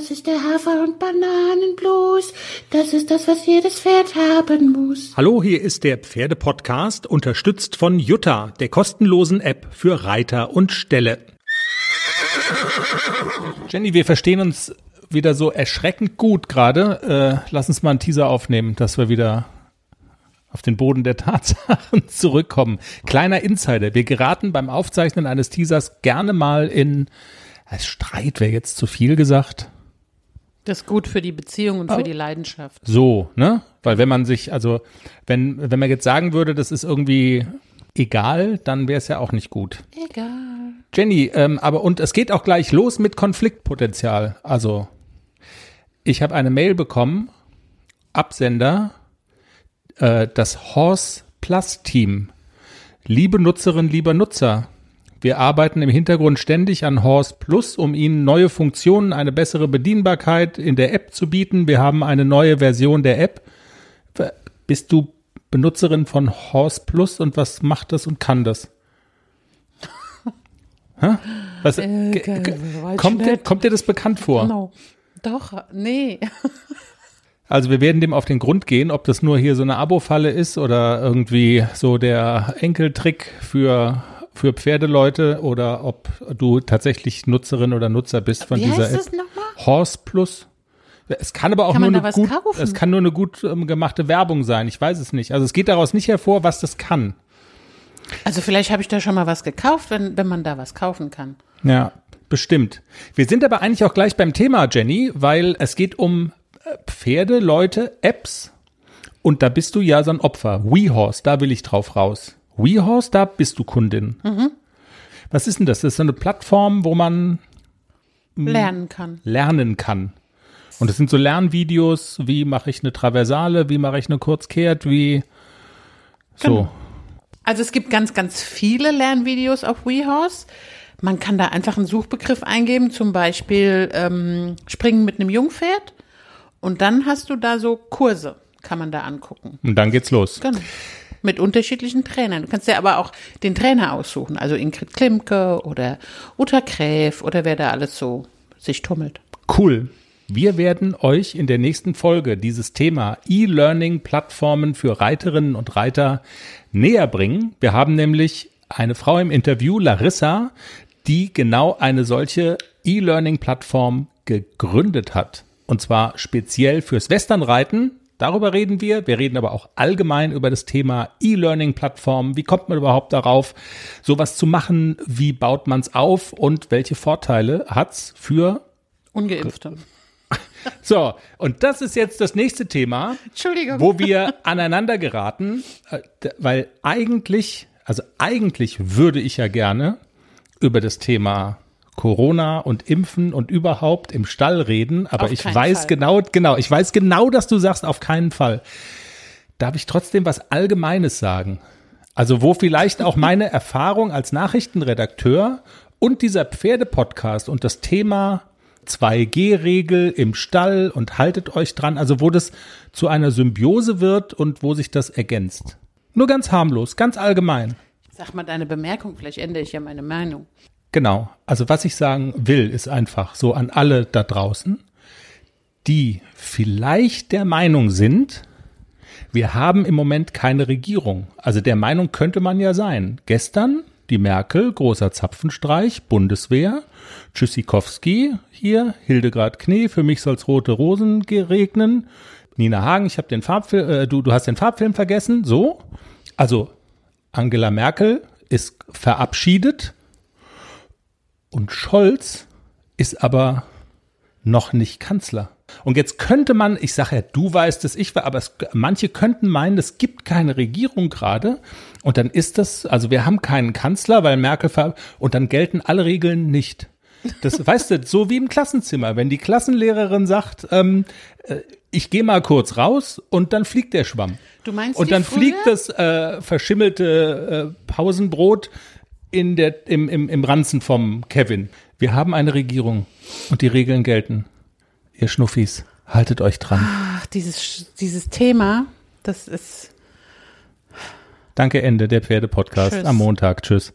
Das ist der Hafer- und Bananenblues. Das ist das, was jedes Pferd haben muss. Hallo, hier ist der Pferdepodcast, unterstützt von Jutta, der kostenlosen App für Reiter und Ställe. Jenny, wir verstehen uns wieder so erschreckend gut gerade. Äh, lass uns mal einen Teaser aufnehmen, dass wir wieder auf den Boden der Tatsachen zurückkommen. Kleiner Insider. Wir geraten beim Aufzeichnen eines Teasers gerne mal in, als Streit wäre jetzt zu viel gesagt. Das ist gut für die Beziehung und für die Leidenschaft. So, ne? Weil wenn man sich, also, wenn, wenn man jetzt sagen würde, das ist irgendwie egal, dann wäre es ja auch nicht gut. Egal. Jenny, ähm, aber und es geht auch gleich los mit Konfliktpotenzial. Also, ich habe eine Mail bekommen, Absender, äh, das Horse Plus Team. Liebe Nutzerinnen, lieber Nutzer, wir arbeiten im Hintergrund ständig an Horse Plus, um Ihnen neue Funktionen, eine bessere Bedienbarkeit in der App zu bieten. Wir haben eine neue Version der App. Bist du Benutzerin von Horse Plus und was macht das und kann das? Was, Äh, kommt, dir, kommt dir das bekannt vor? No. Doch, nee. Also wir werden dem auf den Grund gehen, ob das nur hier so eine Abo-Falle ist oder irgendwie so der Enkeltrick für, für Pferdeleute oder ob du tatsächlich Nutzerin oder Nutzer bist von Wie dieser heißt App. das nochmal? Horse Plus. Es kann aber auch Kann nur man da eine was gut, kaufen? es kann nur eine gut ähm, gemachte Werbung sein. Ich weiß es nicht. Also es geht daraus nicht hervor, was das kann. Also vielleicht habe ich da schon mal was gekauft, wenn, wenn man da was kaufen kann. Ja, bestimmt. Wir sind aber eigentlich auch gleich beim Thema, Jenny, weil es geht um äh, Pferde, Leute, Apps. Und da bist du ja so ein Opfer. WeHorse, da will ich drauf raus. WeHorse, da bist du Kundin. Was ist denn das? Das ist so eine Plattform, wo man Lernen kann. lernen kann. Und es sind so Lernvideos, wie mache ich eine Traversale, wie mache ich eine Kurzkehrt, wie so. Genau. Also es gibt ganz, ganz viele Lernvideos auf WeHorse. Man kann da einfach einen Suchbegriff eingeben, zum Beispiel ähm, Springen mit einem Jungpferd. Und dann hast du da so Kurse, kann man da angucken. Und dann geht's los. Genau. Mit unterschiedlichen Trainern. Du kannst dir aber auch den Trainer aussuchen. Also Ingrid Klimke oder Uta Gräf oder wer da alles so sich tummelt. Cool. Wir werden euch in der nächsten Folge dieses Thema E-Learning-Plattformen für Reiterinnen und Reiter näher bringen. Wir haben nämlich eine Frau im Interview, Larissa, die genau eine solche E-Learning-Plattform gegründet hat. Und zwar speziell fürs Westernreiten. Darüber reden wir. Wir reden aber auch allgemein über das Thema E-Learning-Plattformen. Wie kommt man überhaupt darauf, sowas zu machen? Wie baut man es auf? Und welche Vorteile hat's für Ungeimpfte. so, und das ist jetzt das nächste Thema, wo wir aneinander geraten, äh, weil eigentlich, also eigentlich würde ich ja gerne über das Thema Corona und Impfen und überhaupt im Stall reden, aber Auf ich weiß Fall. genau, genau, ich weiß genau, dass du sagst, auf keinen Fall. Darf ich trotzdem was Allgemeines sagen? Also wo vielleicht auch meine Erfahrung als Nachrichtenredakteur und dieser Pferdepodcast und das Thema 2G-Regel im Stall und haltet euch dran, also wo das zu einer Symbiose wird und wo sich das ergänzt. Nur ganz harmlos, ganz allgemein. Sag mal deine Bemerkung, vielleicht ändere ich ja meine Meinung. Genau. Also was ich sagen will, ist einfach so an alle da draußen, die vielleicht der Meinung sind, wir haben im Moment keine Regierung. Also der Meinung könnte man ja sein. Gestern die Merkel, großer Zapfenstreich, Bundeswehr, Tschüssikowski hier, Hildegard Knee, für mich soll's rote Rosen geregnen. Nina Hagen, ich habe den Farbfilm, äh, du, du hast den Farbfilm vergessen, so. Also Angela Merkel ist verabschiedet und Scholz ist aber noch nicht Kanzler. Und jetzt könnte man, ich sage ja, du weißt es, ich war, aber es, manche könnten meinen, es gibt keine Regierung gerade. Und dann ist das, also wir haben keinen Kanzler, weil Merkel ver und dann gelten alle Regeln nicht. Das weißt du, so wie im Klassenzimmer, wenn die Klassenlehrerin sagt, ähm, äh, ich gehe mal kurz raus und dann fliegt der Schwamm. Du meinst Und dann früher? fliegt das äh, verschimmelte äh, Pausenbrot in der, im, im, im Ranzen vom Kevin. Wir haben eine Regierung und die Regeln gelten. Ihr Schnuffis, haltet euch dran. Ach, dieses, dieses Thema, das ist Danke, Ende der Pferde-Podcast am Montag. Tschüss.